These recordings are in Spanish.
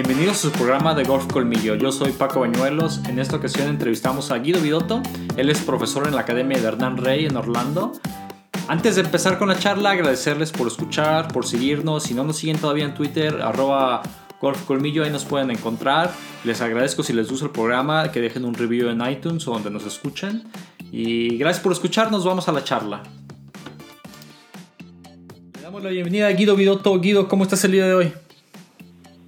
Bienvenidos a su programa de Golf Colmillo. Yo soy Paco Bañuelos. En esta ocasión entrevistamos a Guido Vidotto. Él es profesor en la Academia de Hernán Rey en Orlando. Antes de empezar con la charla, agradecerles por escuchar, por seguirnos. Si no nos siguen todavía en Twitter, arroba Golf Colmillo, ahí nos pueden encontrar. Les agradezco si les gusta el programa, que dejen un review en iTunes o donde nos escuchen. Y gracias por escucharnos, vamos a la charla. Le damos la bienvenida a Guido Vidotto. Guido, ¿cómo estás el día de hoy?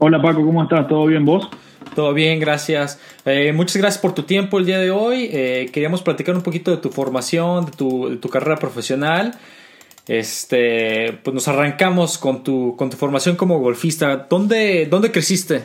Hola Paco, ¿cómo estás? ¿Todo bien vos? Todo bien, gracias. Eh, muchas gracias por tu tiempo el día de hoy. Eh, queríamos platicar un poquito de tu formación, de tu, de tu, carrera profesional. Este, pues nos arrancamos con tu, con tu formación como golfista. ¿Dónde, dónde creciste?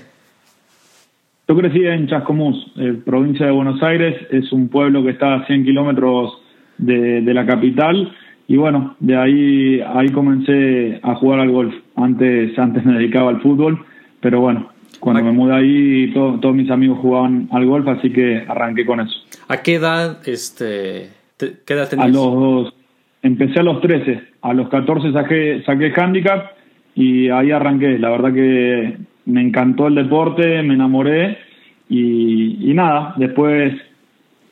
Yo crecí en Chascomús, eh, provincia de Buenos Aires. Es un pueblo que está a 100 kilómetros de, de la capital. Y bueno, de ahí, ahí comencé a jugar al golf. Antes, antes me dedicaba al fútbol pero bueno, cuando me mudé ahí todos mis amigos jugaban al golf, así que arranqué con eso. ¿A qué edad, este, qué edad tenías? A los, empecé a los 13, a los 14 saqué, saqué handicap y ahí arranqué. La verdad que me encantó el deporte, me enamoré y, nada, después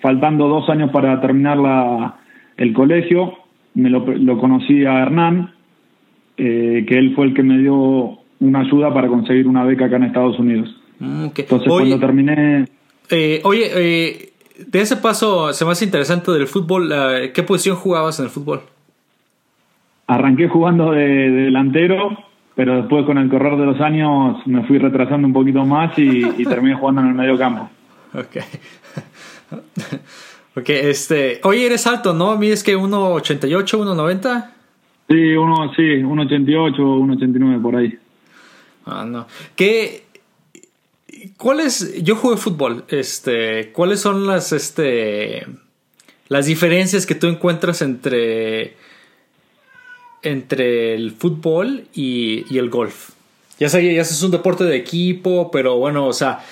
faltando dos años para terminar la, el colegio, me lo, lo conocí a Hernán, eh, que él fue el que me dio una ayuda para conseguir una beca acá en Estados Unidos. Mm, Entonces cuando terminé... Eh, oye, eh, de ese paso se me hace interesante del fútbol. ¿Qué posición jugabas en el fútbol? Arranqué jugando de, delantero, pero después con el correr de los años me fui retrasando un poquito más y, terminé jugando en el medio campo. Ok. ok, este... Oye, eres alto, ¿no? ¿Mides que 1,88, 1,90? Sí, uno, sí, 1,88, 1,89 por ahí. Ah, no. ¿Qué, ¿Cuáles? Yo jugué fútbol. Este, ¿cuáles son las, este, las diferencias que tú encuentras entre, entre el fútbol y, el golf? Ya sé, ya es un deporte de equipo, pero bueno, o sea,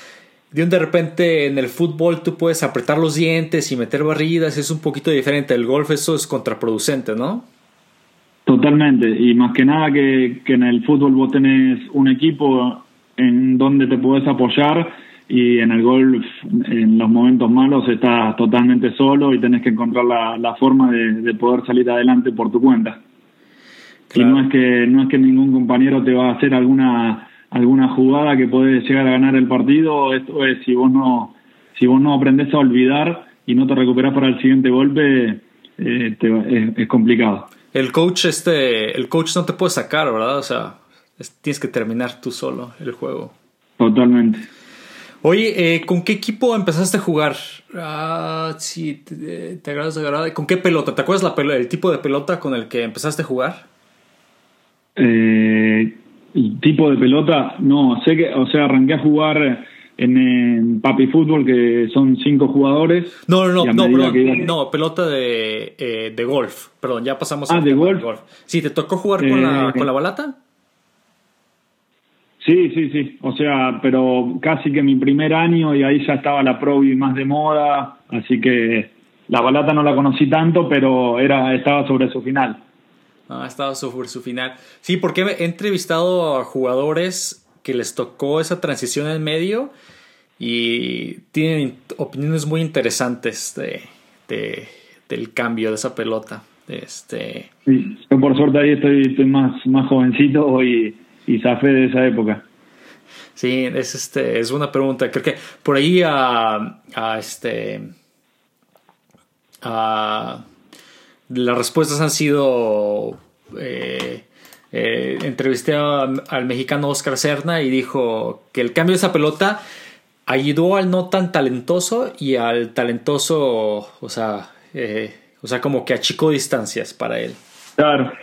de un de repente en el fútbol tú puedes apretar los dientes y meter barridas, es un poquito diferente. El golf eso es contraproducente, ¿no? Totalmente, y más que nada que, en el fútbol vos tenés un equipo en donde te podés apoyar y en el golf en los momentos malos estás totalmente solo y tenés que encontrar la, forma de, poder salir adelante por tu cuenta. Y no es que no es que ningún compañero te va a hacer alguna alguna jugada que puede llegar a ganar el partido, esto es si vos no si vos no aprendés a olvidar y no te recuperás para el siguiente golpe eh, es complicado el coach, este, el coach no te puede sacar, ¿verdad? O sea, tienes que terminar tú solo el juego. Totalmente. Oye, eh, ¿con qué equipo empezaste a jugar? Ah, sí, te, te agradas, ¿Con qué pelota? ¿Te acuerdas la el tipo de pelota con el que empezaste a jugar? Eh, el tipo de pelota, no, sé que, o sea, arranqué a jugar en, Papi Fútbol, que son cinco jugadores. No, no, no, no, no, pelota de, eh, de golf. Perdón, ya pasamos ah, de golf. Sí, ¿te tocó jugar con, la, eh, con la balata? Sí, sí, sí. O sea, pero casi que mi primer año y ahí ya estaba la Pro más de moda, así que la balata no la conocí tanto, pero era estaba sobre su final. Ah, estaba sobre su final. Sí, porque he entrevistado a jugadores que les tocó esa transición en medio y tienen opiniones muy interesantes de, del cambio de esa pelota. Este... yo por suerte ahí estoy, más, más jovencito y, y zafé de esa época. Sí, es, este, es una pregunta. Creo que por ahí a, a este... A, las respuestas han sido... Eh, eh, entrevisté al mexicano Oscar Serna y dijo que el cambio de esa pelota ayudó al no tan talentoso y al talentoso, o sea, eh, o sea, como que achicó distancias para él. Claro.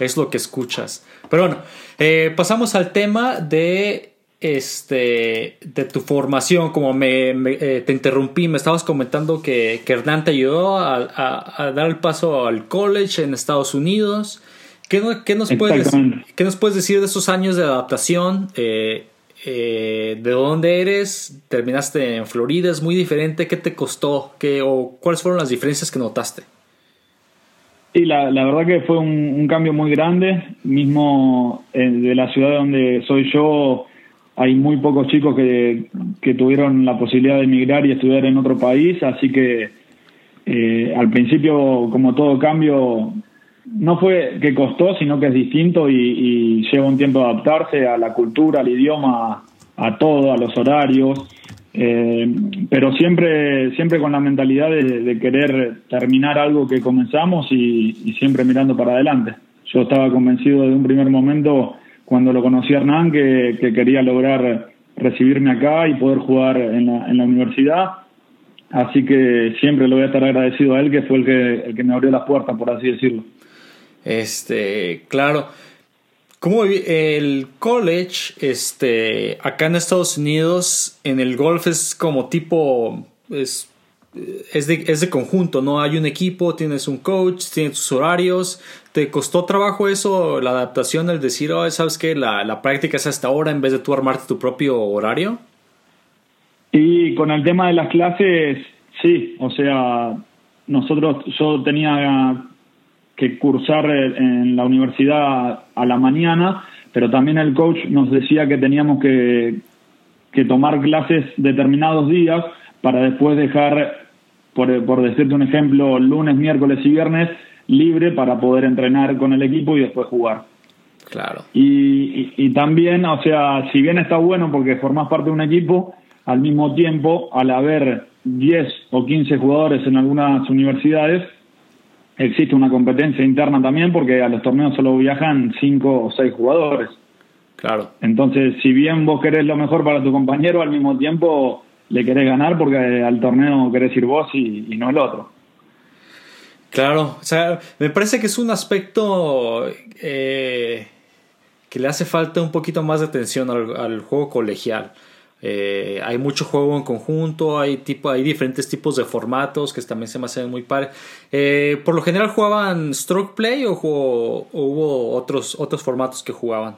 Es lo que escuchas. Pero bueno, eh, pasamos al tema de este de tu formación. Como me, te interrumpí, me estabas comentando que, que Hernán te ayudó a, dar el paso al college en Estados Unidos. ¿Qué, qué nos, puedes, ¿qué nos puedes decir de esos años de adaptación? Eh, eh, ¿De dónde eres? ¿Terminaste en Florida? ¿Es muy diferente? ¿Qué te costó? ¿Qué, o ¿Cuáles fueron las diferencias que notaste? Sí, la, la verdad que fue un, cambio muy grande. Mismo eh, de la ciudad donde soy yo, hay muy pocos chicos que, que tuvieron la posibilidad de emigrar y estudiar en otro país, así que eh, al principio, como todo cambio, no fue que costó, sino que es distinto y, lleva un tiempo adaptarse a la cultura, al idioma, a todo, a los horarios, eh, pero siempre, siempre con la mentalidad de, querer terminar algo que comenzamos y, siempre mirando para adelante. Yo estaba convencido de un primer momento cuando lo conocí a Hernán que, quería lograr recibirme acá y poder jugar en la, en la universidad. Así que siempre le voy a estar agradecido a él, que fue el que, el que me abrió las puertas, por así decirlo. Este, claro. Como el college, este, acá en Estados Unidos, en el golf es como tipo, es, es, de, es de conjunto, ¿no? Hay un equipo, tienes un coach, tienes tus horarios. ¿Te costó trabajo eso, la adaptación, el decir, oh, sabes que la, la práctica es hasta ahora en vez de tú armarte tu propio horario? Y con el tema de las clases, sí, o sea, nosotros, yo tenía que cursar en la universidad a la mañana, pero también el coach nos decía que teníamos que, que tomar clases determinados días para después dejar, por, por decirte un ejemplo, lunes, miércoles y viernes libre para poder entrenar con el equipo y después jugar. Claro. Y, y, también, o sea, si bien está bueno porque formás parte de un equipo, al mismo tiempo, al haber 10 o 15 jugadores en algunas universidades, existe una competencia interna también porque a los torneos solo viajan cinco o seis jugadores. Claro. Entonces, si bien vos querés lo mejor para tu compañero, al mismo tiempo le querés ganar porque al torneo querés ir vos y, no el otro. Claro, o sea, me parece que es un aspecto eh, que le hace falta un poquito más de atención al juego colegial. Eh, hay mucho juego en conjunto, hay, tipo, hay diferentes tipos de formatos que también se me hacen muy padres. Eh, por lo general jugaban stroke play o, hubo otros, otros formatos que jugaban.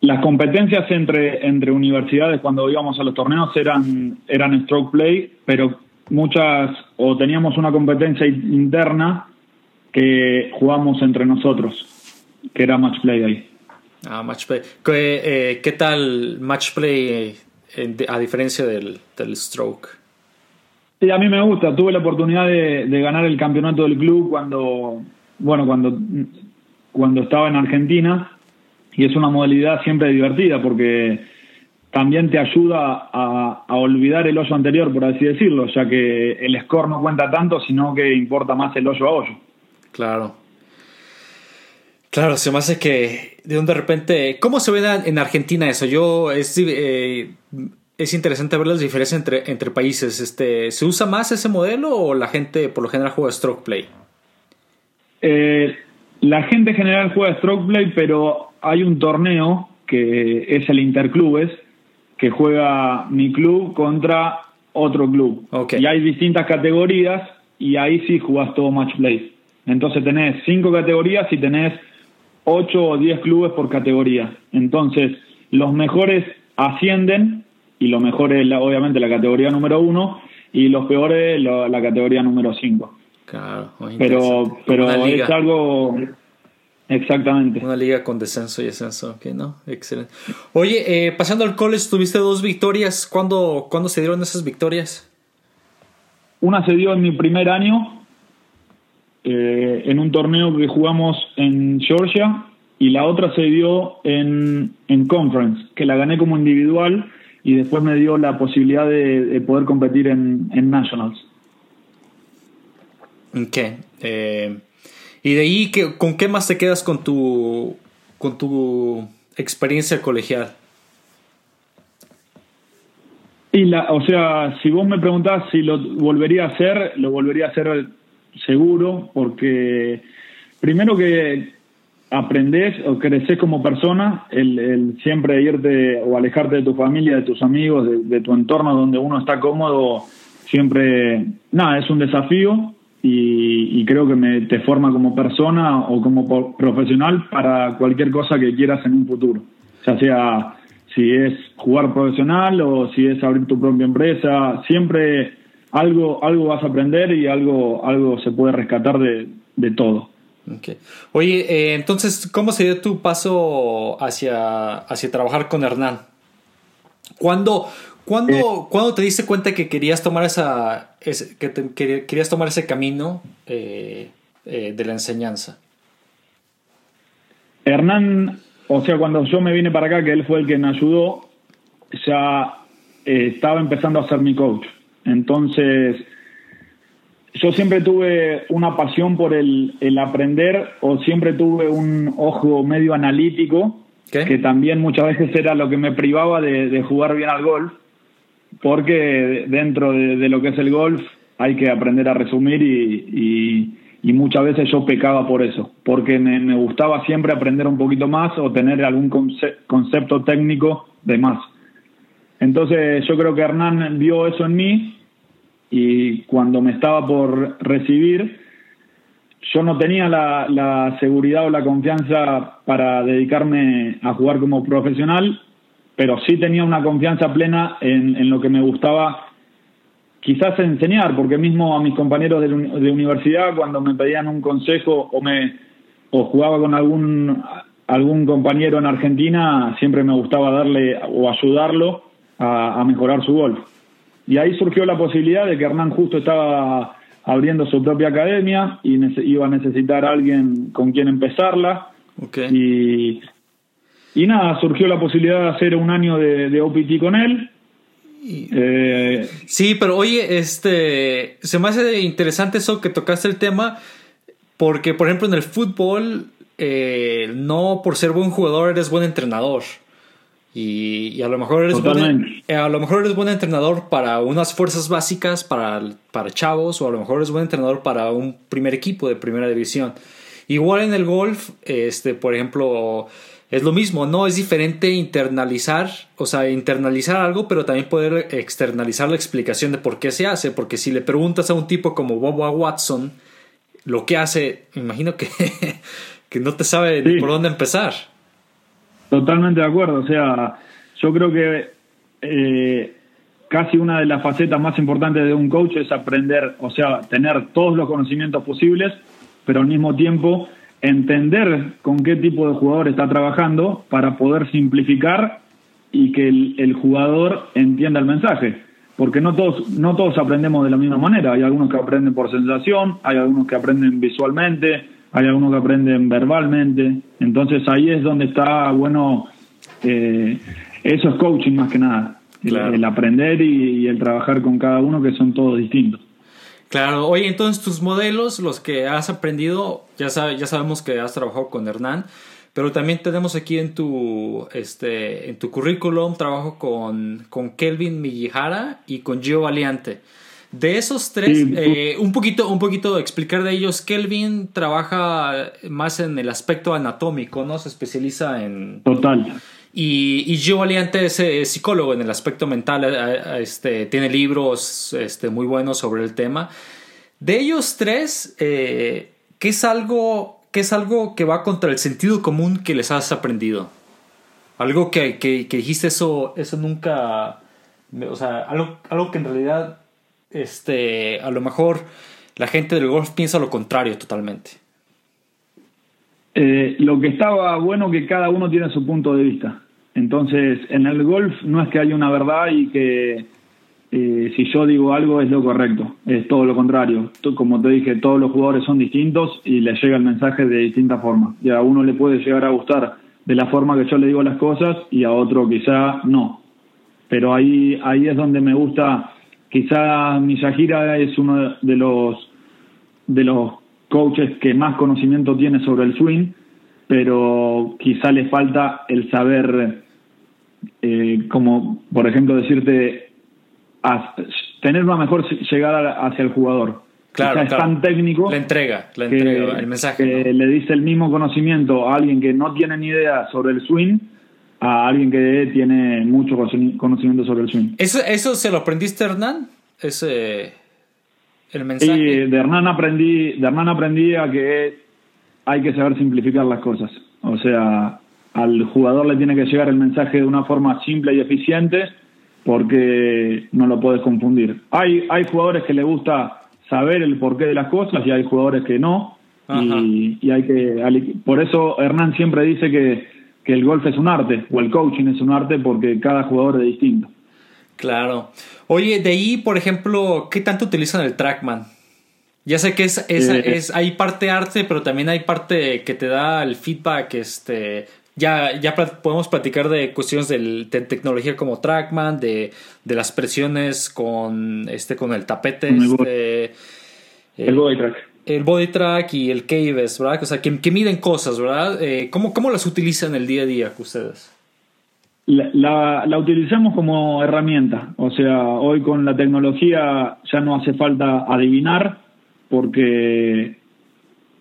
Las competencias entre, entre universidades cuando íbamos a los torneos eran, eran stroke play, pero muchas o teníamos una competencia interna que jugamos entre nosotros, que era match play ahí. Ah, match play. ¿Qué, eh, ¿qué tal match play eh, a diferencia del, del stroke? Sí, a mí me gusta. Tuve la oportunidad de, de, ganar el campeonato del club cuando, bueno, cuando, cuando estaba en Argentina y es una modalidad siempre divertida porque también te ayuda a, a, olvidar el hoyo anterior, por así decirlo, ya que el score no cuenta tanto, sino que importa más el hoyo a hoyo. Claro. Claro, se me hace que de un de repente, ¿cómo se ve en Argentina eso? Yo es, eh, es interesante ver las diferencias entre, entre países. Este, ¿Se usa más ese modelo o la gente por lo general juega stroke play? Eh, la gente en general juega stroke play, pero hay un torneo que es el Interclubes que juega mi club contra otro club. Y hay distintas categorías y ahí sí jugás todo match play. Entonces tenés cinco categorías y tenés 8 o 10 clubes por categoría. Entonces, los mejores ascienden y lo mejor es obviamente la categoría número 1 y los peores la, categoría número 5. Claro, pero pero es algo exactamente. Una liga con descenso y ascenso, que no, excelente. Oye, eh, pasando al college, tuviste dos victorias. ¿Cuándo, ¿Cuándo se dieron esas victorias? Una se dio en mi primer año eh, en un torneo que jugamos en Georgia y la otra se dio en, en Conference, que la gané como individual y después me dio la posibilidad de, poder competir en, en, Nationals. Ok. Eh, ¿Y de ahí con qué más te quedas con tu, con tu experiencia colegial? Y la, o sea, si vos me preguntás si lo volvería a hacer, lo volvería a hacer seguro, porque primero que aprendes o creces como persona, el, siempre irte o alejarte de tu familia, de tus amigos, de, tu entorno donde uno está cómodo, siempre, nada, es un desafío y, creo que me, te forma como persona o como profesional para cualquier cosa que quieras en un futuro, ya sea si es jugar profesional o si es abrir tu propia empresa, siempre algo, algo vas a aprender y algo, algo se puede rescatar de, de todo. Okay. Oye, eh, entonces, ¿cómo se dio tu paso hacia, hacia trabajar con Hernán? ¿Cuándo, cuándo, ¿cuándo te diste cuenta que querías tomar esa, ese, que, te, querías tomar ese camino eh, eh, de la enseñanza? Hernán, o sea, cuando yo me vine para acá, que él fue el que me ayudó, ya eh, estaba empezando a ser mi coach. Entonces, yo siempre tuve una pasión por el, el aprender o siempre tuve un ojo medio analítico, que también muchas veces era lo que me privaba de, jugar bien al golf, porque dentro de, lo que es el golf hay que aprender a resumir y, y, muchas veces yo pecaba por eso, porque me, me, gustaba siempre aprender un poquito más o tener algún concepto técnico de más. Entonces yo creo que Hernán vio eso en mí y cuando me estaba por recibir, yo no tenía la, seguridad o la confianza para dedicarme a jugar como profesional, pero sí tenía una confianza plena en, lo que me gustaba quizás enseñar, porque mismo a mis compañeros de, de, universidad, cuando me pedían un consejo o, me, o jugaba con algún, algún compañero en Argentina, siempre me gustaba darle o ayudarlo a, a mejorar su golf. Y ahí surgió la posibilidad de que Hernán justo estaba abriendo su propia academia y iba a necesitar a alguien con quien empezarla. Y, y nada, surgió la posibilidad de hacer un año de, OPT con él. Eh, sí, pero oye, este, se me hace interesante eso que tocaste el tema, porque por ejemplo en el fútbol, eh, no por ser buen jugador eres buen entrenador. Y, a lo mejor eres buen, eh, a lo mejor eres buen entrenador para unas fuerzas básicas para, para chavos o a lo mejor eres buen entrenador para un primer equipo de primera división. Igual en el golf, este, por ejemplo, es lo mismo, no es diferente internalizar, o sea, internalizar algo, pero también poder externalizar la explicación de por qué se hace, porque si le preguntas a un tipo como Bobo Watson lo que hace, me imagino que, que no te sabe ni por dónde empezar. Totalmente de acuerdo. O sea, yo creo que eh, casi una de las facetas más importantes de un coach es aprender, o sea, tener todos los conocimientos posibles, pero al mismo tiempo entender con qué tipo de jugador está trabajando para poder simplificar y que el, jugador entienda el mensaje. Porque no todos, no todos aprendemos de la misma manera. Hay algunos que aprenden por sensación, hay algunos que aprenden visualmente, hay algunos que aprenden verbalmente, entonces ahí es donde está bueno, eh, eso es coaching más que nada, el, aprender y, el trabajar con cada uno que son todos distintos. Claro, oye, entonces tus modelos, los que has aprendido, ya, ya sabemos que has trabajado con Hernán, pero también tenemos aquí en tu, este, en tu currículum trabajo con, con Kelvin Millihara y con Gio Valiante. De esos tres, eh, un poquito, un poquito explicar de ellos. Kelvin trabaja más en el aspecto anatómico, ¿no? Se especializa en. Total. Y, y Gio Valiante es, psicólogo en el aspecto mental. Eh, eh, este, tiene libros este, muy buenos sobre el tema. De ellos tres, ¿qué es algo, qué es algo que va contra el sentido común que les has aprendido? Algo que, que, que dijiste eso, eso nunca. O sea, algo, algo que en realidad este, a lo mejor la gente del golf piensa lo contrario totalmente. Eh, lo que estaba bueno que cada uno tiene su punto de vista. Entonces, en el golf no es que haya una verdad y que eh, si yo digo algo es lo correcto, es todo lo contrario. Como te dije, todos los jugadores son distintos y les llega el mensaje de distinta forma. Y a uno le puede llegar a gustar de la forma que yo le digo las cosas y a otro quizá no. Pero ahí, ahí es donde me gusta Quizá Miyahira es uno de los, de los coaches que más conocimiento tiene sobre el swing, pero quizá le falta el saber, eh, como por ejemplo decirte, tener una mejor llegada hacia el jugador. Claro, es tan técnico. La entrega, la entrega, el mensaje. Que le dice el mismo conocimiento a alguien que no tiene ni idea sobre el swing a alguien que tiene mucho conocimiento sobre el swing. ¿Eso, eso se lo aprendiste, Hernán? Ese, el mensaje. Sí, de Hernán aprendí, de Hernán aprendí a que hay que saber simplificar las cosas. O sea, al jugador le tiene que llegar el mensaje de una forma simple y eficiente porque no lo puedes confundir. Hay, hay jugadores que le gusta saber el porqué de las cosas y hay jugadores que no. Y, y, hay que por eso Hernán siempre dice que que el golf es un arte o el coaching es un arte porque cada jugador es distinto. Claro. Oye, de ahí, por ejemplo, ¿qué tanto utilizan el trackman? Ya sé que es, es, eh, es, hay parte arte, pero también hay parte que te da el feedback. Este, ya, ya podemos platicar de cuestiones de tecnología como Trackman, de, de, las presiones con, este, con el tapete. El, este, el body track. El body track y el caves, ¿verdad? O sea, que, miden cosas, ¿verdad? Eh, ¿cómo, ¿Cómo las utilizan el día a día ustedes? La, la, utilizamos como herramienta, o sea, hoy con la tecnología ya no hace falta adivinar, porque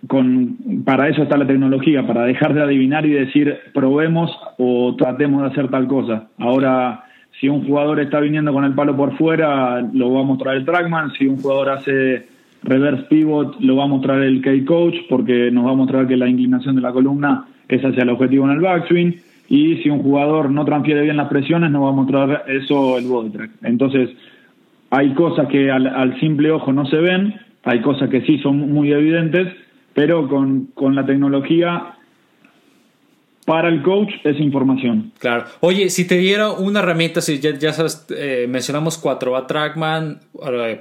con, para eso está la tecnología, para dejar de adivinar y decir probemos o tratemos de hacer tal cosa. Ahora, si un jugador está viniendo con el palo por fuera, lo va a mostrar el trackman, si un jugador hace reverse pivot, lo va a mostrar el K-coach, porque nos va a mostrar que la inclinación de la columna es hacia el objetivo en el backswing y si un jugador no transfiere bien las presiones, nos va a mostrar eso el body track. Entonces, hay cosas que al, simple ojo no se ven, hay cosas que sí son muy evidentes, pero con, con la tecnología para el coach es información. Claro. Oye, si te diera una herramienta, si ya, ya sabes, eh, mencionamos cuatro, a Trackman,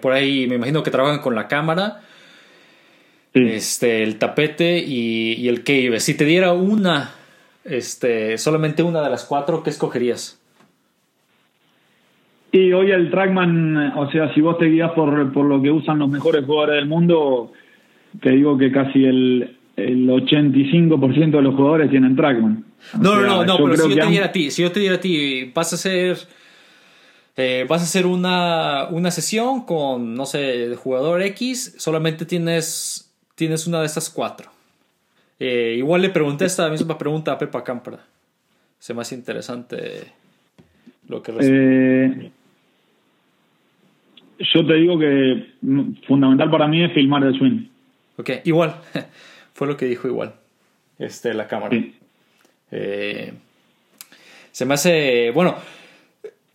por ahí me imagino que trabajan con la cámara, este, el tapete y, y el cave. Si te diera una este, solamente una de las cuatro, ¿qué escogerías? Y hoy el Trackman, o sea, si vos te guías por, por lo que usan los mejores jugadores del mundo, te digo que casi el, el 85% de los jugadores tienen Trackman. no, no, no, no, pero si yo te diera a ti, si yo te diera a ti, vas a hacer... Eh, vas a hacer una, una sesión con, no sé, jugador X, solamente tienes, tienes una de estas cuatro. Eh, igual le pregunté esta misma pregunta a Pepa Campra. Se me hace interesante lo que eh, Yo te digo que fundamental para mí es filmar el swing. Ok, igual. Fue lo que dijo igual. Este, la cámara. Eh, se me hace. Bueno.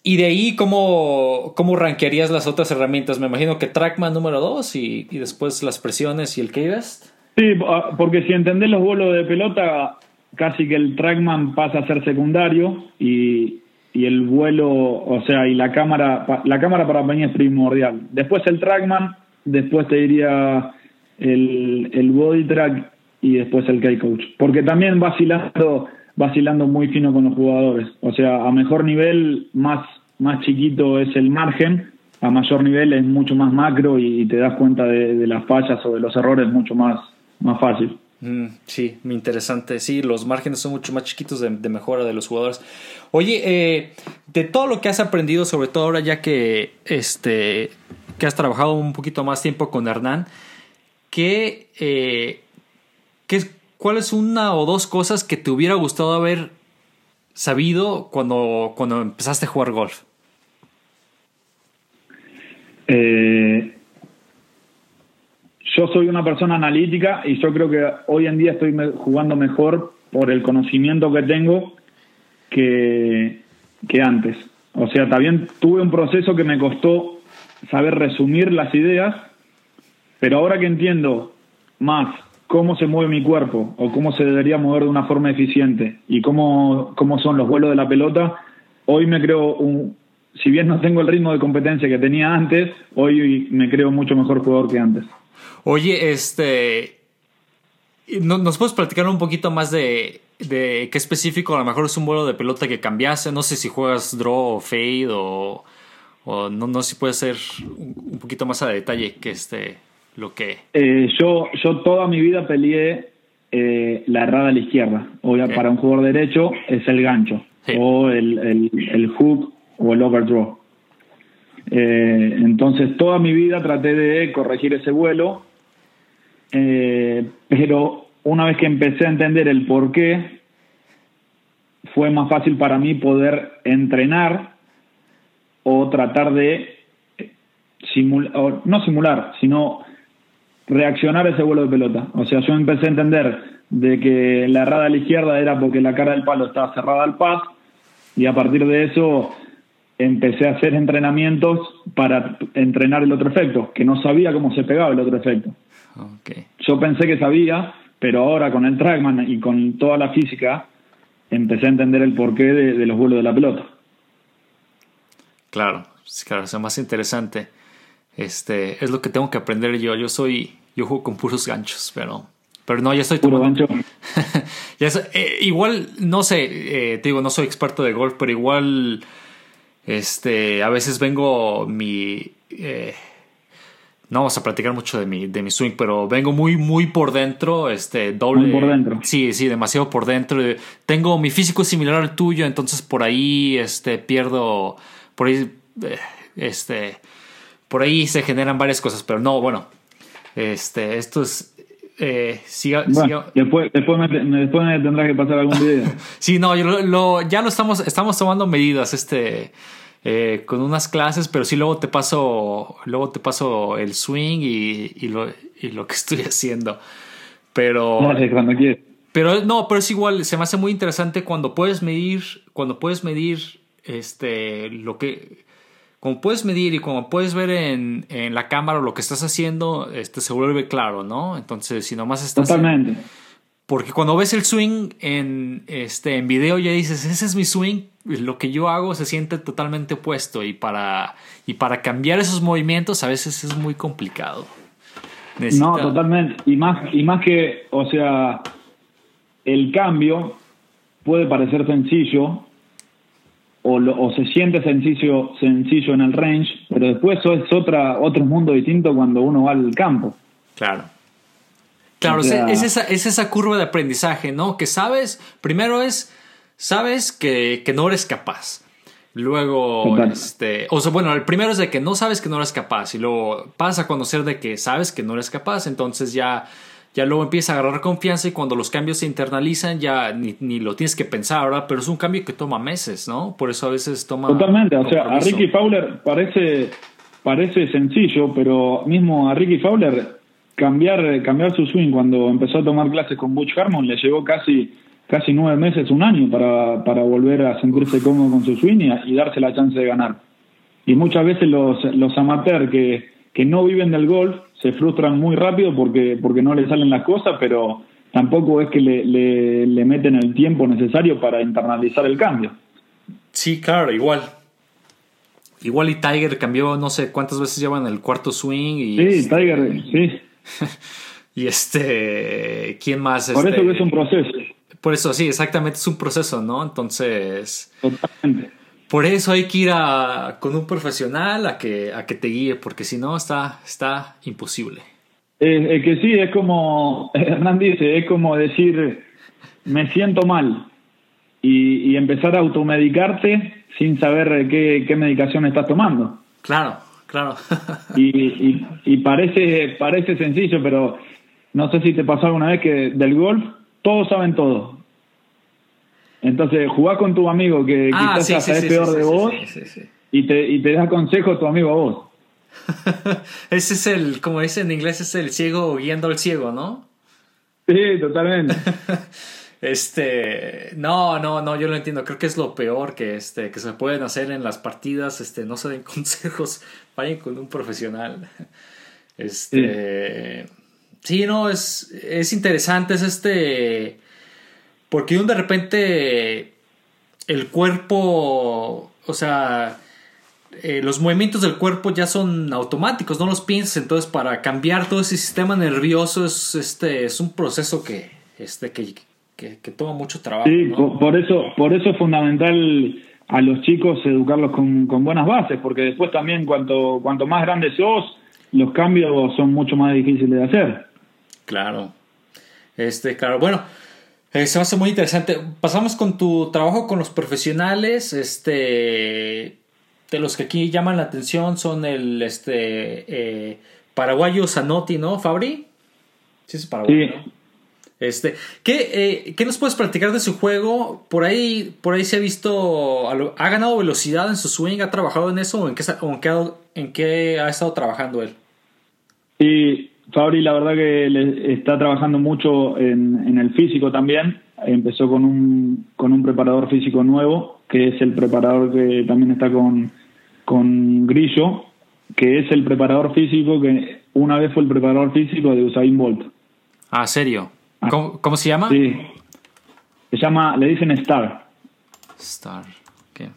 Y de ahí, ¿cómo, ¿cómo rankearías las otras herramientas? Me imagino que Trackman número 2 y, y, después las presiones y el K-Best. Sí, ah, porque si entendés los vuelos de pelota, casi que el trackman pasa a ser secundario y, y el vuelo, o sea, y la cámara, la cámara para mí es primordial. Después el trackman, después te diría el, el body track y después el K-coach. Porque también vacilando, vacilando muy fino con los jugadores. O sea, a mejor nivel, más, más chiquito es el margen, a mayor nivel es mucho más macro y, te das cuenta de, de las fallas o de los errores mucho más, más fácil. Mm, sí, muy interesante. Sí, los márgenes son mucho más chiquitos de, mejora de los jugadores. Oye, eh, de todo lo que has aprendido, sobre todo ahora ya que, este, que has trabajado un poquito más tiempo con Hernán, ¿qué, eh, qué, ¿cuál es una o dos cosas que te hubiera gustado haber sabido cuando, cuando empezaste a jugar golf? Eh, yo soy una persona analítica y yo creo que hoy en día estoy jugando mejor por el conocimiento que tengo que, que antes. O sea, también tuve un proceso que me costó saber resumir las ideas, pero ahora que entiendo más cómo se mueve mi cuerpo o cómo se debería mover de una forma eficiente y cómo, cómo son los vuelos de la pelota, hoy me creo un, si bien no tengo el ritmo de competencia que tenía antes, hoy me creo mucho mejor jugador que antes. Oye, este. ¿Nos puedes platicar un poquito más de, de qué específico? A lo mejor es un vuelo de pelota que cambiase. No sé si juegas draw o fade o, o no, no sé si puede ser un poquito más a detalle que este lo que. Eh, yo, yo toda mi vida peleé eh, la errada a la izquierda. O para un jugador derecho es el gancho. O el, el, el hook o el overdraw. Eh, entonces toda mi vida traté de corregir ese vuelo, pero una vez que empecé a entender el por qué, fue más fácil para mí poder entrenar o tratar de simular, no simular, sino reaccionar a ese vuelo de pelota. O sea, yo empecé a entender de que la errada a la izquierda era porque la cara del palo estaba cerrada al paz y a partir de eso empecé a hacer entrenamientos para entrenar el otro efecto, que no sabía cómo se pegaba el otro efecto. Yo pensé que sabía, pero ahora con el Trackman y con toda la física empecé a entender el porqué de, los vuelos de la pelota. Claro, claro, es más interesante. Este, es lo que tengo que aprender yo. Yo soy, yo juego con puros ganchos, pero, pero no, ya estoy tomando. ya eh, igual, no sé, eh, te digo, no soy experto de golf, pero igual, este, a veces vengo mi, eh, no vamos a platicar mucho de mi, de mi swing, pero vengo muy, muy por dentro, este, doble. Muy por dentro. Sí, sí, demasiado por dentro. Tengo mi físico similar al tuyo, entonces por ahí, este, pierdo, por ahí, eh, este, por ahí se generan varias cosas, pero no, bueno, este, esto es, eh, siga, Después, después, me, después me tendrás que pasar algún video. sí, no, yo lo, ya lo estamos, estamos tomando medidas, este, eh, con unas clases, pero sí luego te paso, luego te paso el swing y, y, lo, y lo que estoy haciendo. Pero, cuando quieres. pero no, pero es igual, se me hace muy interesante cuando puedes medir, cuando puedes medir este, lo que, como puedes medir y como puedes ver en, en la cámara lo que estás haciendo, este, se vuelve claro, ¿no? Entonces, si nomás estás... Totalmente. Porque cuando ves el swing en, este, en video ya dices, ese es mi swing, lo que yo hago se siente totalmente opuesto y para, y para cambiar esos movimientos a veces es muy complicado. No, totalmente. Y más, y más que, o sea, el cambio puede parecer sencillo o, o se siente sencillo, sencillo en el range, pero después eso es otra, otro mundo distinto cuando uno va al campo. Claro. Claro, es, esa, es esa curva de aprendizaje, ¿no? Que sabes, primero es, sabes que, que no eres capaz. Luego, este, o sea, bueno, el primero es de que no sabes que no eres capaz y luego pasa a conocer de que sabes que no eres capaz, entonces ya, ya luego empieza a agarrar confianza y cuando los cambios se internalizan ya ni, ni lo tienes que pensar, ¿verdad? Pero es un cambio que toma meses, ¿no? Por eso a veces toma... Totalmente, o sea, a Ricky Fowler parece, parece sencillo, pero mismo a Ricky Fowler cambiar, cambiar su swing cuando empezó a tomar clases con Butch Harmon le llevó casi, casi nueve meses, un año para, para volver a sentirse cómodo con su swing y, darse la chance de ganar. Y muchas veces los, los amateurs que, que no viven del golf se frustran muy rápido porque, porque no les salen las cosas, pero tampoco es que le, le, le meten el tiempo necesario para internalizar el cambio. Sí, claro, igual. Igual y Tiger cambió no sé cuántas veces llevan el cuarto swing. Y sí, este Tiger, sí. y este, ¿quién más? Por eso es un proceso. Por eso, sí, exactamente, es un proceso, ¿no? Entonces... Totalmente. Por eso hay que ir a, con un profesional a que, a que te guíe, porque si no está, está imposible. Es, que sí, es como, Hernán dice, es como decir, me siento mal y, y empezar a automedicarte sin saber qué, qué medicación estás tomando. Claro, Claro. y, y, parece, parece sencillo, pero no sé si te pasó alguna vez que del golf todos saben todo. Entonces, jugás con tu amigo que ah, quizás es peor de vos y te, y te da consejo tu amigo a vos. Ese es el, como dice en inglés, es el ciego guiando al ciego, ¿no? Sí, totalmente. Este, no, no, no, yo lo entiendo. Creo que es lo peor que, este, que se pueden hacer en las partidas. Este, no se den consejos, vayan con un profesional. Este, sí, no, es, es interesante, es este, porque de repente el cuerpo, o sea, eh, los movimientos del cuerpo ya son automáticos, no los piensas. Entonces, para cambiar todo ese sistema nervioso es, este, es un proceso que, este, que, que, toma mucho trabajo. Sí, por, eso, por eso es fundamental a los chicos educarlos con, buenas bases, porque después también cuanto, cuanto más grandes sos, los cambios son mucho más difíciles de hacer. Claro. Este, claro. Bueno, eh, se me hace muy interesante. Pasamos con tu trabajo con los profesionales. Este. De los que aquí llaman la atención son el este eh, paraguayo Zanotti, ¿no, Fabri? Sí, es paraguayo. Este, ¿qué, eh, nos puedes platicar de su juego? Por ahí, por ahí se ha visto, ¿ha ganado velocidad en su swing? ¿Ha trabajado en eso o en qué, en qué, ha estado trabajando él? Sí, Fabri la verdad que le está trabajando mucho en, el físico también. Empezó con un, con un preparador físico nuevo, que es el preparador que también está con, con Grillo, que es el preparador físico que una vez fue el preparador físico de Usain Bolt. Ah, ¿serio? ¿Cómo, se llama? Sí. Se llama, le dicen Star. Star, ok.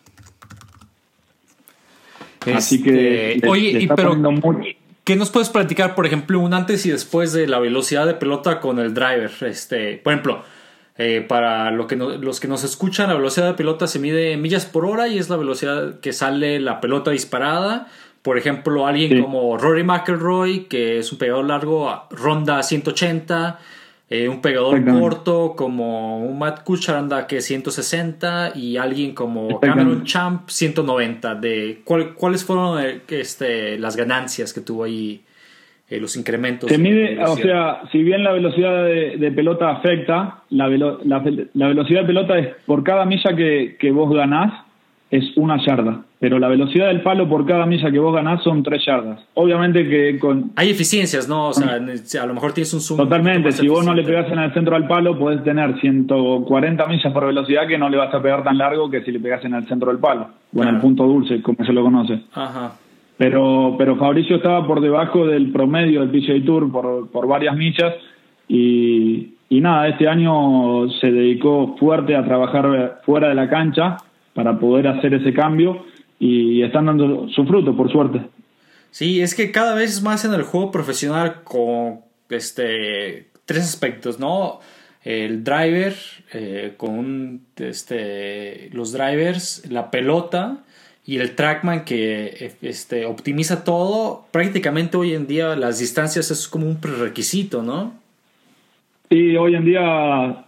Así que. Este, le- oye, le y está pero mucho- ¿qué nos puedes platicar, por ejemplo, un antes y después de la velocidad de pelota con el driver? Este, por ejemplo, eh, para lo que no- los que nos escuchan, la velocidad de pelota se mide en millas por hora y es la velocidad que sale la pelota disparada. Por ejemplo, alguien Sí. como Rory McIlroy, que es un pegador largo, ronda 180. Eh, un pegador corto como un Matt Kuchar anda que 160 y alguien como. Cameron Champ 190. De, ¿cuál- ¿Cuáles fueron eh, este, las ganancias que tuvo ahí, eh, los incrementos? Se de mide, o sea, si bien la velocidad de, de pelota afecta, la, velo- la, ve- la velocidad de pelota es por cada milla que, que vos ganás es una yarda, pero la velocidad del palo por cada milla que vos ganás son tres yardas. Obviamente que con Hay eficiencias, ¿no? O sea, a lo mejor tienes un zoom. totalmente, si vos no le pegás en el centro al palo, podés tener 140 millas por velocidad que no le vas a pegar tan largo que si le pegás en el centro del palo, o en el punto dulce, como se lo conoce. Ajá. pero pero Fabricio estaba por debajo del promedio del PGA Tour por, por varias millas y, y nada, este año se dedicó fuerte a trabajar fuera de la cancha para poder hacer ese cambio y están dando su fruto, por suerte. Sí, es que cada vez más en el juego profesional con este tres aspectos, ¿no? El driver, eh, con un, este, los drivers, la pelota y el trackman que este, optimiza todo. Prácticamente hoy en día las distancias es como un prerequisito, ¿no? Y hoy en día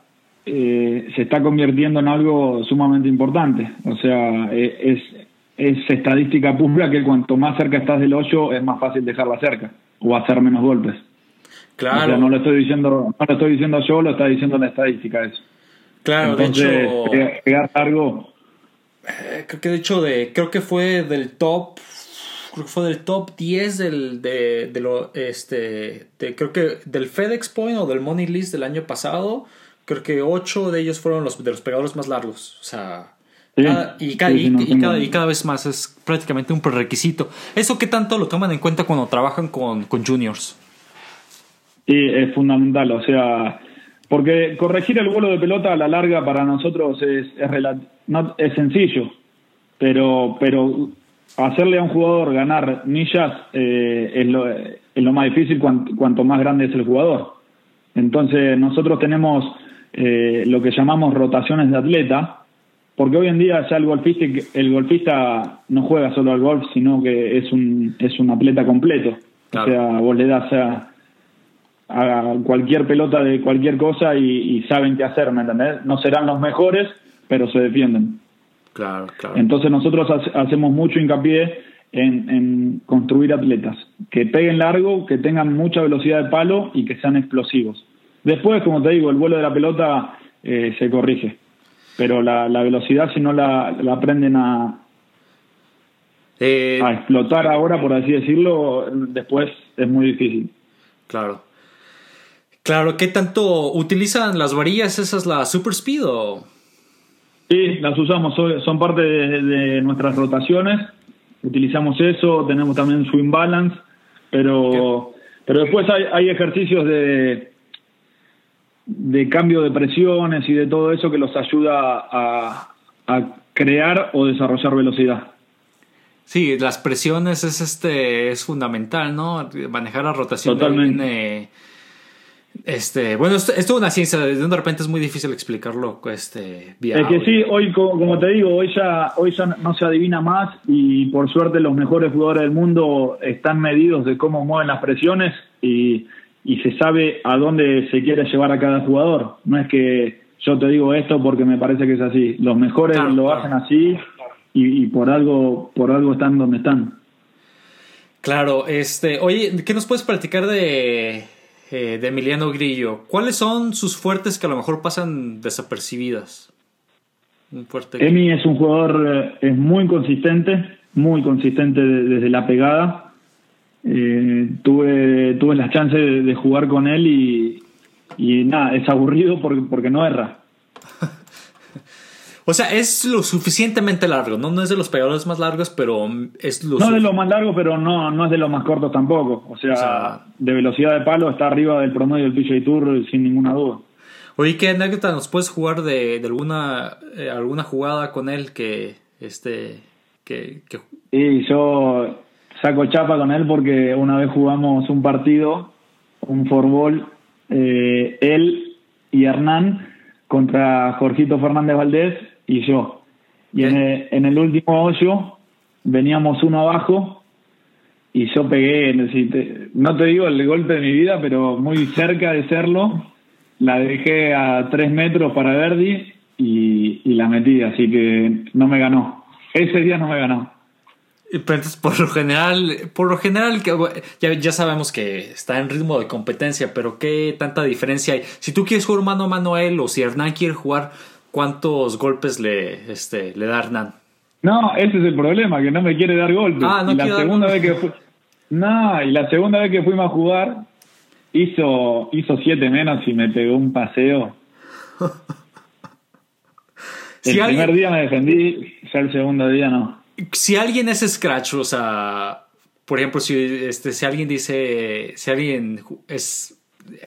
eh, se está convirtiendo en algo sumamente importante. O sea, eh, es, es estadística pura que cuanto más cerca estás del hoyo es más fácil dejarla cerca o hacer menos golpes. Claro, O sea, no lo estoy diciendo, no lo estoy diciendo yo, lo está diciendo la estadística eso. claro, Entonces, de hecho... pe- pegar largo, Eh, creo que de hecho de creo que fue del top creo que fue del top 10 del de, de lo este de, creo que del FedEx Point o del Money List del año pasado creo que 8 de ellos fueron los de los pegadores más largos o sea cada- y, ca- sí, y- y cada, y cada vez más es prácticamente un prerequisito eso qué tanto lo toman en cuenta cuando trabajan con, con juniors sí, es fundamental. O sea, porque corregir el vuelo de pelota a la larga para nosotros es, es, rela- no, es sencillo, pero, pero hacerle a un jugador ganar millas eh, es, lo, es lo más difícil cuan- cuanto más grande es el jugador. Entonces nosotros tenemos eh, lo que llamamos rotaciones de atleta, porque hoy en día ya el golfista, el golfista no juega solo al golf, sino que es un, es un atleta completo. Claro. O sea, vos le das a, a cualquier pelota de cualquier cosa y, y saben qué hacer, ¿me entendés? No serán los mejores, pero se defienden. claro claro Entonces nosotros hace- hacemos mucho hincapié en, en construir atletas que peguen largo, que tengan mucha velocidad de palo y que sean explosivos. Después, como te digo, el vuelo de la pelota eh, se corrige, pero la, la velocidad si no la, la aprenden a, Eh, a explotar ahora, por así decirlo, después es muy difícil. claro claro qué tanto utilizan las varillas esas la super speed o Sí, las usamos, son parte de, de nuestras rotaciones. Utilizamos eso, tenemos también swing balance, pero, pero después hay, hay ejercicios de, de cambio de presiones y de todo eso que los ayuda a, a crear o desarrollar velocidad. Sí, las presiones es este es fundamental, ¿no? Manejar la rotación Totalmente. viene, este, bueno, esto, esto es una ciencia, de repente es muy difícil explicarlo este vía Es que audio. sí, hoy co- como te digo, hoy ya, hoy ya no se adivina más y por suerte los mejores jugadores del mundo están medidos de cómo mueven las presiones y, y se sabe a dónde se quiere llevar a cada jugador. No es que yo te digo esto porque me parece que es así. Los mejores Claro, lo claro. hacen así y, y por algo por algo están donde están. Claro, este, oye, ¿qué nos puedes platicar de eh, de Emiliano Grillo? ¿Cuáles son sus fuertes que a lo mejor pasan desapercibidas? Un fuerte que- Emi es un jugador, eh, es muy consistente, muy consistente de- desde la pegada. Eh, tuve, tuve la chance de, de jugar con él y, y nada, es aburrido porque, porque no erra. O sea, es lo suficientemente largo, ¿no? No es de los pegadores más largos, pero es lo No es de los más largos, pero no, no es de los más cortos tampoco. O sea, O sea- de velocidad de palo está arriba del promedio del PGA Tour sin ninguna duda. Oye, ¿qué anécdota nos puedes jugar de, alguna eh, alguna jugada con él que este que, que... Y yo saco chapa con él porque una vez jugamos un partido, un forbol, eh, él y Hernán contra Jorgito Fernández Valdés y yo. Y en el, en el, último hoyo veníamos uno abajo y yo pegué, no te digo el golpe de mi vida, pero muy cerca de serlo. La dejé a tres metros para Verdi y, y la metí, así que no me ganó. Ese día no me ganó. Pero entonces, por lo general, por lo general, ya, ya sabemos que está en ritmo de competencia, pero ¿qué tanta diferencia hay? Si tú quieres jugar mano a mano a él o si Hernán quiere jugar, ¿cuántos golpes le, este, le da Hernán? No, ese es el problema, que no me quiere dar golpes. Ah, no y la segunda vez que No, y la segunda vez que fuimos a jugar, hizo, hizo siete menos y me pegó un paseo. el primer día me defendí, ya el segundo día no si alguien es Scratch, o sea, por ejemplo, si, este, si alguien dice, si alguien es,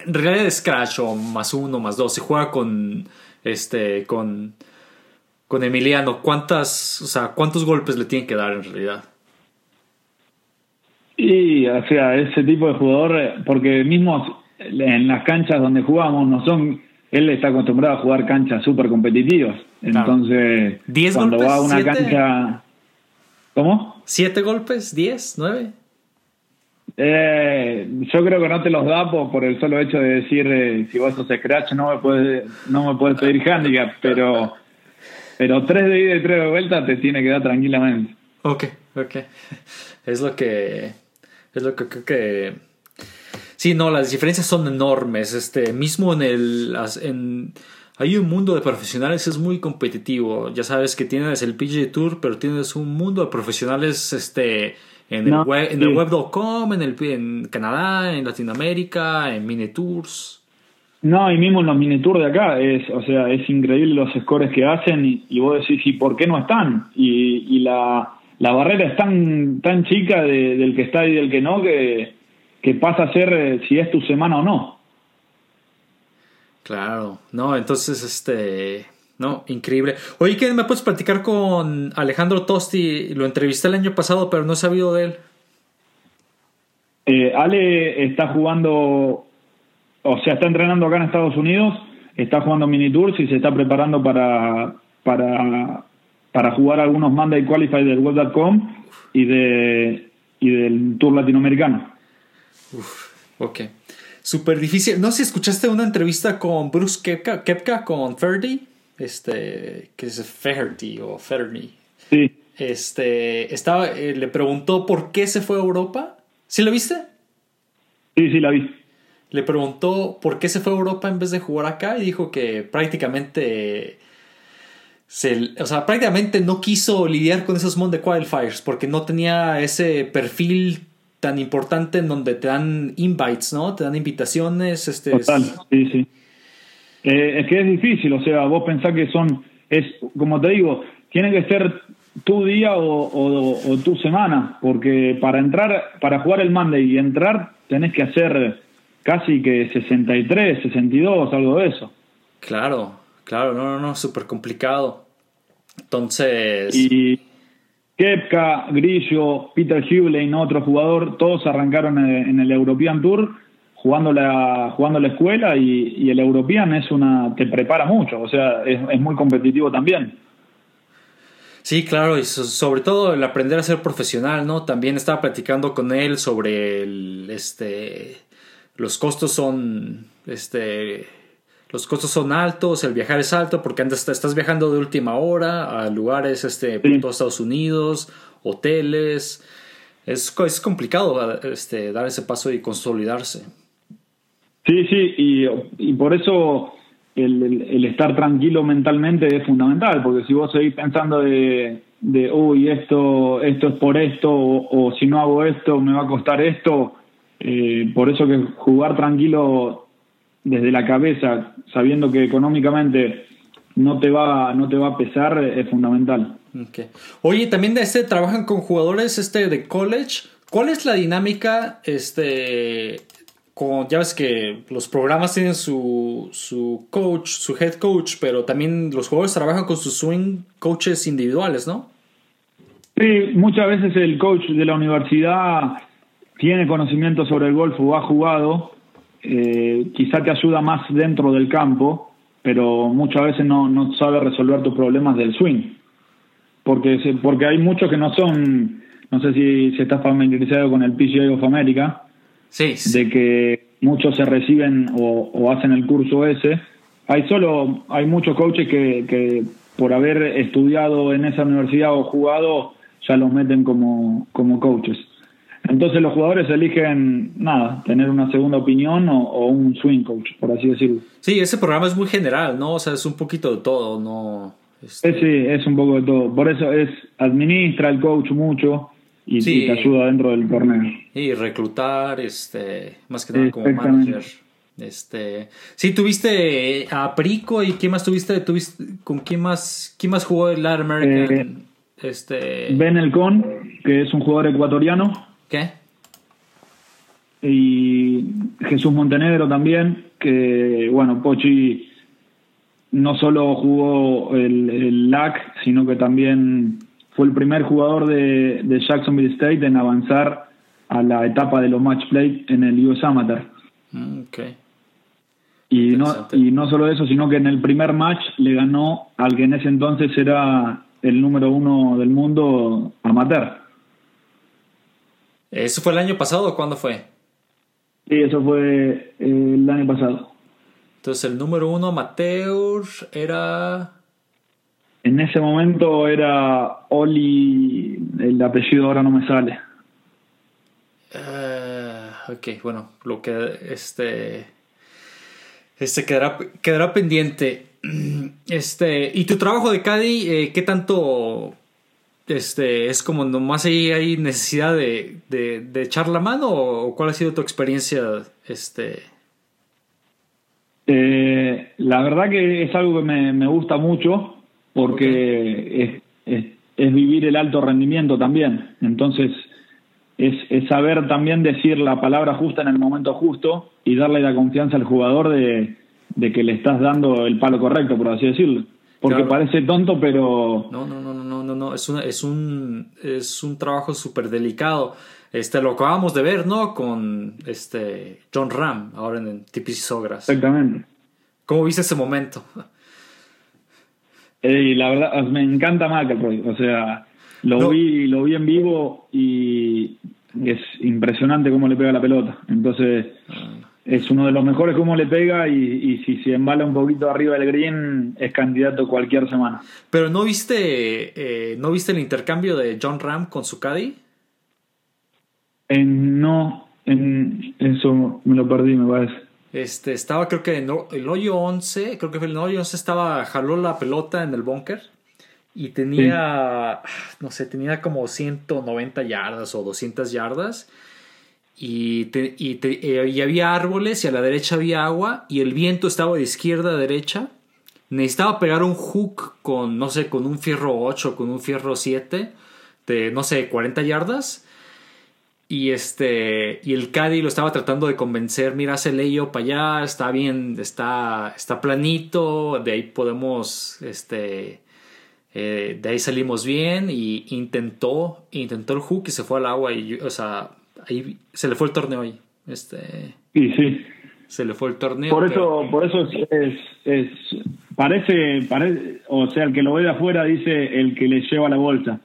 en realidad es Scratch o más uno, más dos, si juega con, este, con, con Emiliano, ¿cuántas, o sea, cuántos golpes le tienen que dar en realidad? Y, o sea, ese tipo de jugador, porque mismo en las canchas donde jugamos no son, él está acostumbrado a jugar canchas súper competitivas, entonces cuando va a una cancha ¿Cómo? ¿Siete golpes? ¿Diez? ¿Nueve? Eh, yo creo que no te los da por, el solo hecho de decir eh, si vos sos scratch no me puedes no me puedes pedir handicap pero pero tres de ida y tres de vuelta te tiene que dar tranquilamente ok ok es lo que es lo que creo que sí no las diferencias son enormes este mismo en el en hay un mundo de profesionales, es muy competitivo. Ya sabes que tienes el PGA Tour, pero tienes un mundo de profesionales este, en, el, web, en el web.com, en, el, en Canadá, en Latinoamérica, en mini tours. No, y mismo en los mini tours de acá, es, o sea, es increíble los scores que hacen y, vos decís, ¿y por qué no están? Y, y la, la barrera es tan, tan chica del que está y del que no que, que pasa a ser eh, si es tu semana o no. Claro, no, entonces, este, no, increíble. Oye, ¿qué me puedes platicar con Alejandro Tosti? Lo entrevisté el año pasado, pero no he sabido de él. Eh, Ale está jugando, o sea, está entrenando acá en Estados Unidos, está jugando mini tours y se está preparando para, para, para jugar algunos Monday Qualify del Web.com y, de, y del Tour Latinoamericano. Uf, ok súper difícil. No sé si escuchaste una entrevista con Bruce Kepka, con Ferdy, este, que es Ferdy o Ferdy. Sí. Este, estaba, eh, le preguntó por qué se fue a Europa. ¿Sí lo viste? Sí, sí, la vi. Le preguntó por qué se fue a Europa en vez de jugar acá y dijo que prácticamente se, o sea, prácticamente no quiso lidiar con esos Monday Wildfires porque no tenía ese perfil tan importante en donde te dan invites, ¿no? Te dan invitaciones. Este, Total, sí, sí. Eh, es que es difícil, o sea, vos pensás que son, es como te digo, tiene que ser tu día o, tu semana, porque para entrar, para jugar el Monday y entrar, tenés que hacer casi que 63, 62, algo de eso. Claro, claro, no, no, no, súper complicado. Entonces... Y Kepka, Grillo, Peter Hewley, otro jugador, todos arrancaron en el European Tour jugando la, jugando la escuela y, el European es una te prepara mucho, o sea, es, muy competitivo también. Sí, claro, y sobre todo el aprender a ser profesional, ¿no? También estaba platicando con él sobre este, los costos son, este, los costos son altos, el viajar es alto porque antes estás viajando de última hora a lugares este, por todos Estados Unidos, hoteles. Es, es complicado este, dar ese paso y consolidarse. Sí, sí, y, por eso el, estar tranquilo mentalmente es fundamental, porque si vos seguís pensando de, de uy, esto, esto es por esto, o, si no hago esto, me va a costar esto, eh, por eso que jugar tranquilo desde la cabeza, sabiendo que económicamente no te va, no te va a pesar, es fundamental. Oye, también de este trabajan con jugadores este de college. ¿Cuál es la dinámica este con, ya ves que los programas tienen su, su coach, su head coach, pero también los jugadores trabajan con sus swing coaches individuales, ¿no? Sí, muchas veces el coach de la universidad tiene conocimiento sobre el golf o ha jugado, eh, quizá te ayuda más dentro del campo, pero muchas veces no, no sabe resolver tus problemas del swing. Porque, porque hay muchos que no son, no sé si, si estás familiarizado con el PGA of America, sí, de que muchos se reciben o, o, hacen el curso ese. Hay solo, hay muchos coaches que, que por haber estudiado en esa universidad o jugado, ya los meten como, como coaches. Entonces los jugadores eligen, nada, tener una segunda opinión o, o, un swing coach, por así decirlo. Sí, ese programa es muy general, ¿no? O sea, es un poquito de todo, ¿no? Este... Sí, es un poco de todo. Por eso es, administra el coach mucho y, sí, y te ayuda dentro del torneo. Y reclutar, este, más que nada como manager. Este, sí, tuviste a Prico y quién más tuviste, tuviste con quién más, quién más jugó el Latin American. Eh, este... Ben Elcon, que es un jugador ecuatoriano. ¿Qué? Y Jesús Montenegro también, que bueno, Pochi no solo jugó el, el LAC, sino que también fue el primer jugador de, de, Jacksonville State en avanzar a la etapa de los match play en el US Amateur. Okay. Y no, y no solo eso, sino que en el primer match le ganó al que en ese entonces era el número uno del mundo amateur. ¿Eso fue el año pasado o cuándo fue? Sí, eso fue el año pasado. Entonces el número uno amateur era... En ese momento era Oli, el apellido ahora no me sale. Uh, ok, bueno, lo que este, este quedará, quedará pendiente. Este, ¿y tu trabajo de Caddy, eh, qué tanto este, es como nomás ahí hay necesidad de, de, de, echar la mano o cuál ha sido tu experiencia este, eh, la verdad que es algo que me, me gusta mucho porque es, es, es, vivir el alto rendimiento también. Entonces, es, es, saber también decir la palabra justa en el momento justo y darle la confianza al jugador de, de que le estás dando el palo correcto, por así decirlo. Porque claro. parece tonto, pero... No, no, no, no, no, no, es, una, es, un, es un trabajo súper delicado. Este, lo acabamos de ver, ¿no? Con este John Ram, ahora en TPC Sogras. Exactamente. ¿Cómo viste ese momento? Eh, la verdad, me encanta McElroy. O sea, lo, no. vi, lo vi en vivo y es impresionante cómo le pega la pelota. Entonces, ah. Es uno de los mejores cómo le pega y, y, si se embala un poquito arriba del green, es candidato cualquier semana. Pero ¿no viste, eh, ¿no viste el intercambio de John Ram con su caddy? En, no, en eso me lo perdí, me parece. Este, estaba creo que en el hoyo 11, creo que fue el hoyo 11 estaba, jaló la pelota en el búnker y tenía, sí. no sé, tenía como 190 yardas o 200 yardas y, te, y, te, y, había árboles y a la derecha había agua y el viento estaba de izquierda a derecha. Necesitaba pegar un hook con, no sé, con un fierro 8, con un fierro 7 de, no sé, 40 yardas y este. Y el Caddy lo estaba tratando de convencer. Mira, hace leyo para allá. Está bien. Está. Está planito. De ahí podemos. Este. Eh, de ahí salimos bien. Y intentó. Intentó el hook y se fue al agua. Y o sea. Ahí se le fue el torneo ahí. Este. Y sí. Se le fue el torneo. Por eso, pero... por eso es, es, parece, parece. O sea, el que lo ve de afuera dice el que le lleva la bolsa.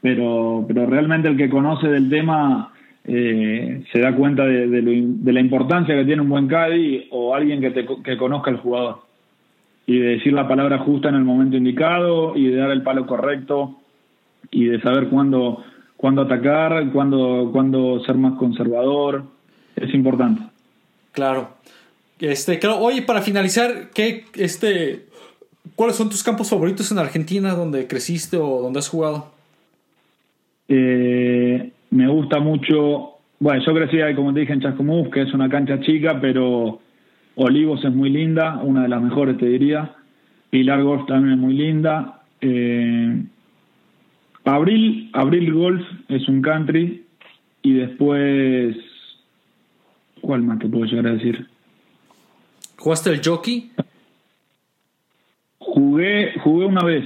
Pero, pero realmente el que conoce del tema eh, se da cuenta de, de, lo, de, la importancia que tiene un buen caddy o alguien que, te, que conozca al jugador. Y de decir la palabra justa en el momento indicado y de dar el palo correcto y de saber cuándo, cuándo atacar, cuándo, cuándo ser más conservador. Es importante. Claro. Este, claro, oye, para finalizar, ¿qué, este, ¿cuáles son tus campos favoritos en Argentina donde creciste o donde has jugado? Eh, me gusta mucho, bueno, yo crecí ahí, como te dije, en Chascomús, que es una cancha chica, pero Olivos es muy linda, una de las mejores te diría. Pilar Golf también es muy linda. Eh, Abril, Abril Golf es un country y después ¿Cuál más te puedo llegar a decir? ¿Jugaste el jockey? Jugué, jugué una vez.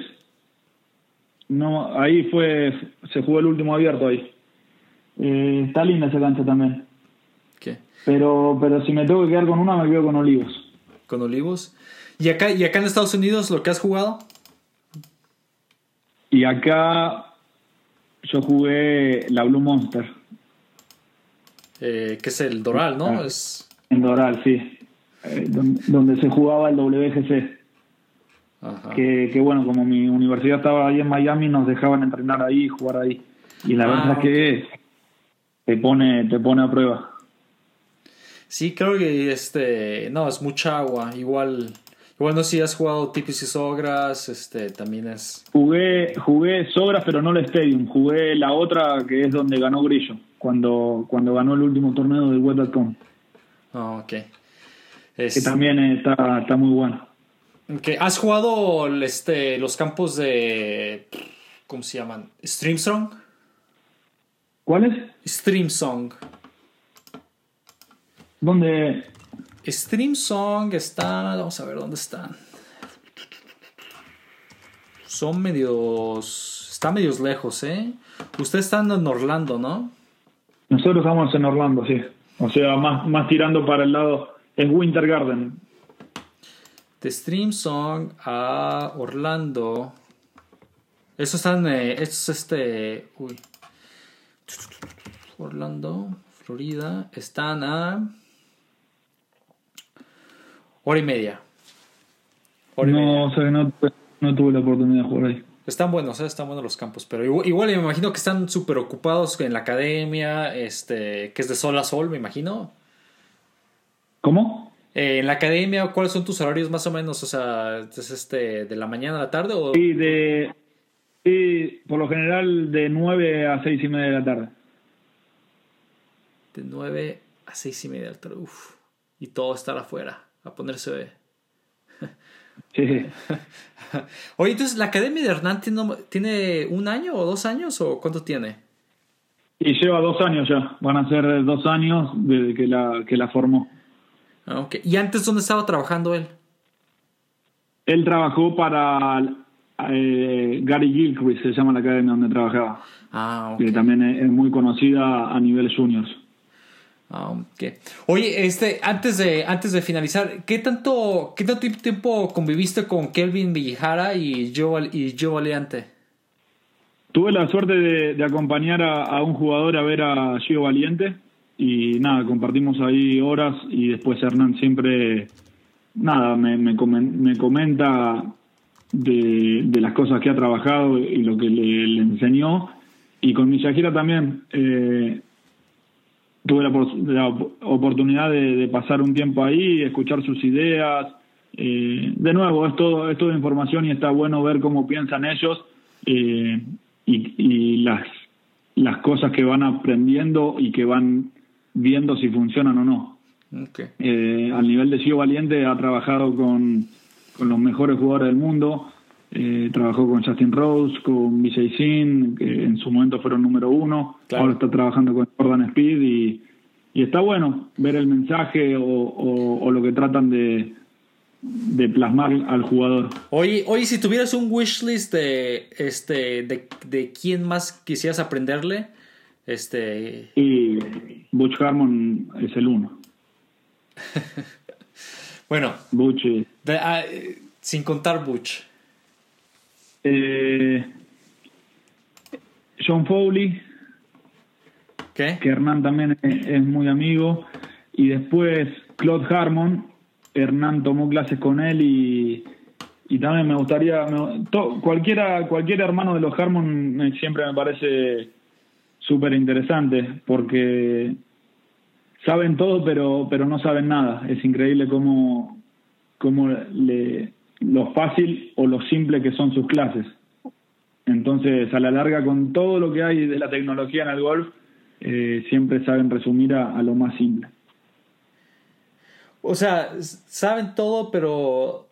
No, ahí fue, se jugó el último abierto ahí. Eh, está linda esa cancha también. ¿Qué? Pero, pero si me tengo que quedar con una, me quedo con Olivos. ¿Con Olivos? ¿Y acá, ¿Y acá en Estados Unidos lo que has jugado? Y acá yo jugué la Blue Monster. Eh, que es el Doral, ¿no? Ah, es... En Doral, sí. Eh, donde, donde se jugaba el WGC. Ajá. Que, que bueno, como mi universidad estaba ahí en Miami, nos dejaban entrenar ahí y jugar ahí. Y la Ah, verdad es que te pone, te pone a prueba. Sí, creo que este. No, es mucha agua. Igual. Igual no sé si has jugado tipis y sogras. Este también es. Jugué, jugué Sogras, pero no la Stadium. Jugué la otra que es donde ganó Grillo, cuando, cuando ganó el último torneo del Web.com. Ah, ok. Que también está, está muy bueno. ok. ¿Has jugado este, los campos de. ¿Cómo se llaman? Streamsong. ¿Cuál es? Streamsong. ¿Dónde? Streamsong está. Vamos a ver dónde están. Son medios. Están medios lejos, ¿eh? Ustedes están en Orlando, ¿no? Nosotros estamos en Orlando, sí. O sea, más, más tirando para el lado. Es Winter Garden. De Streamsong a Orlando. Eso están. Eh, esto es este. Uy. Orlando, Florida. Están a. Hora y media. Hora y media. No, o sea, no, tuve- no tuve la oportunidad de jugar ahí. Están buenos, ¿eh? están buenos los campos, pero igual, igual me imagino que están súper ocupados en la academia, este, que es de sol a sol, me imagino. ¿Cómo? Eh, en la academia, ¿cuáles son tus horarios más o menos? O sea, ¿es este de la mañana a la tarde o Sí, de, sí, por lo general de 9 a 6 y media de la tarde. de 9 a 6 y media de la tarde? Uf. Y todo estar afuera, a ponerse... Sí, sí. Oye, entonces, ¿la academia de Hernán tiene, tiene un año o dos años o cuánto tiene? Y lleva dos años ya. Van a ser dos años desde que la, que la formó. Ah, ok. ¿Y antes dónde estaba trabajando él? Él trabajó para eh, Gary Gilchrist, se llama la academia donde trabajaba. Ah, ok. Que también es, es muy conocida a nivel juniors. Ah, ok. Oye, este, antes de, antes de finalizar, ¿qué tanto, qué tanto tiempo conviviste con Kelvin Villajara y Joe, y Joe Valiante? Tuve la suerte de, acompañar a, un jugador a ver a Gio Valiente y nada, compartimos ahí horas y después Hernán siempre, nada, me, me, comen- me comenta de, de las cosas que ha trabajado y lo que le, enseñó. Y con Miyajira también eh, tuve la, la op- oportunidad de, de pasar un tiempo ahí, escuchar sus ideas. Eh, de nuevo, es todo, es toda información y está bueno ver cómo piensan ellos eh, y, y las, las cosas que van aprendiendo y que van viendo si funcionan o no. Ok. Eh, al nivel de Gio Valiente ha trabajado con, con los mejores jugadores del mundo. Eh, trabajó con Justin Rose, con Vijay Singh, que en su momento fueron número uno. Claro. Ahora está trabajando con Jordan Speed y, y está bueno ver el mensaje o, o- o lo que tratan de, de plasmar al jugador. Oye, oye, si tuvieras un wishlist de, este, de, de quién más quisieras aprenderle, este, Y Butch Harmon es el uno. bueno, Butch de- ah, eh, sin contar Butch. Eh, John Foley, ¿Qué? que Hernán también es, es muy amigo. Y después Claude Harmon, Hernán tomó clases con él y, y también me gustaría, me- to- cualquiera, cualquier hermano de los Harmon me- siempre me parece súper interesante porque saben todo pero, pero no saben nada. Es increíble cómo, cómo le, lo fácil o lo simple que son sus clases. Entonces, a la larga, con todo lo que hay de la tecnología en el golf, eh, siempre saben resumir a, a lo más simple. O sea, saben todo, pero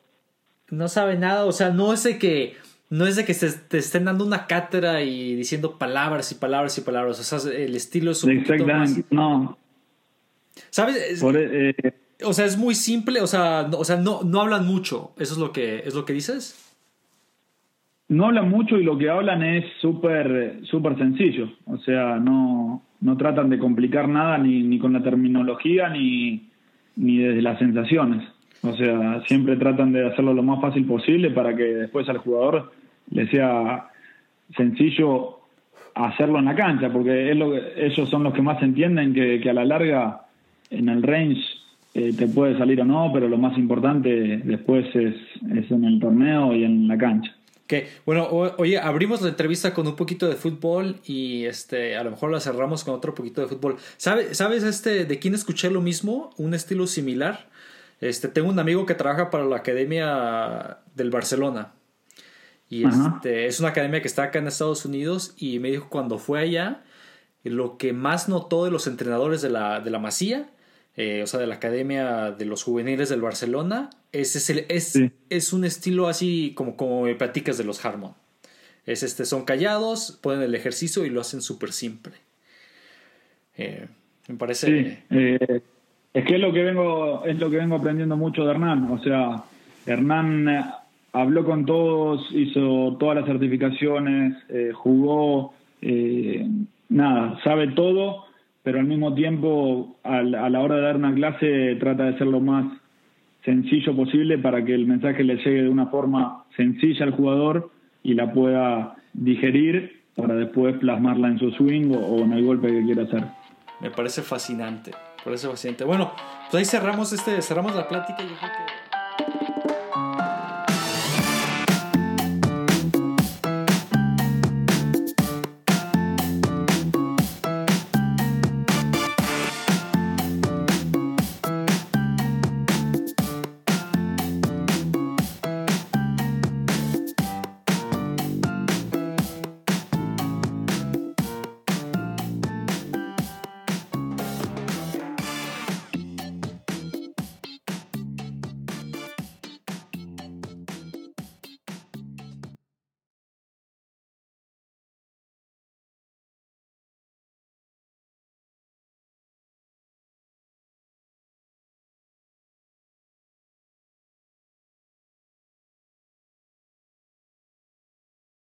no saben nada. O sea, no es de que, no es de que se, te estén dando una cátedra y diciendo palabras y palabras y palabras. O sea, el estilo es un poquito más... Exactamente, no. ¿Sabes? E, eh, o sea, es muy simple, o sea, no, o sea, no, no hablan mucho. ¿Eso es lo que, es lo que dices? No hablan mucho y lo que hablan es súper súper sencillo. O sea, no, no tratan de complicar nada ni, ni con la terminología ni, ni desde las sensaciones. O sea, siempre tratan de hacerlo lo más fácil posible para que después al jugador le sea sencillo hacerlo en la cancha, porque es lo que, ellos son los que más entienden que, a la larga en el range eh, te puede salir o no, pero lo más importante después es, es en el torneo y en la cancha. Que, bueno, oye, abrimos la entrevista con un poquito de fútbol y este, a lo mejor la cerramos con otro poquito de fútbol. ¿Sabes, ¿Sabes este, de quién escuché lo mismo? Un estilo similar. Este, tengo un amigo que trabaja para la Academia del Barcelona. Y este, es una academia que está acá en Estados Unidos y me dijo cuando fue allá, lo que más notó de los entrenadores de la, de la Masía, eh, o sea, de la Academia de los Juveniles del Barcelona, es, es, es, un estilo así como, como me platicas de los Harmon. Es este, son callados, ponen el ejercicio y lo hacen súper simple. Eh, me parece. Sí, eh, es que es lo que vengo, es lo que vengo aprendiendo mucho de Hernán. O sea, Hernán habló con todos, hizo todas las certificaciones, jugó, nada, sabe todo, pero al mismo tiempo, a la hora de dar una clase, trata de ser lo más sencillo posible para que el mensaje le llegue de una forma sencilla al jugador y la pueda digerir para después plasmarla en su swing o, en el golpe que quiera hacer. Me parece fascinante, parece fascinante. Bueno, pues ahí cerramos este, cerramos la plática. Yo creo que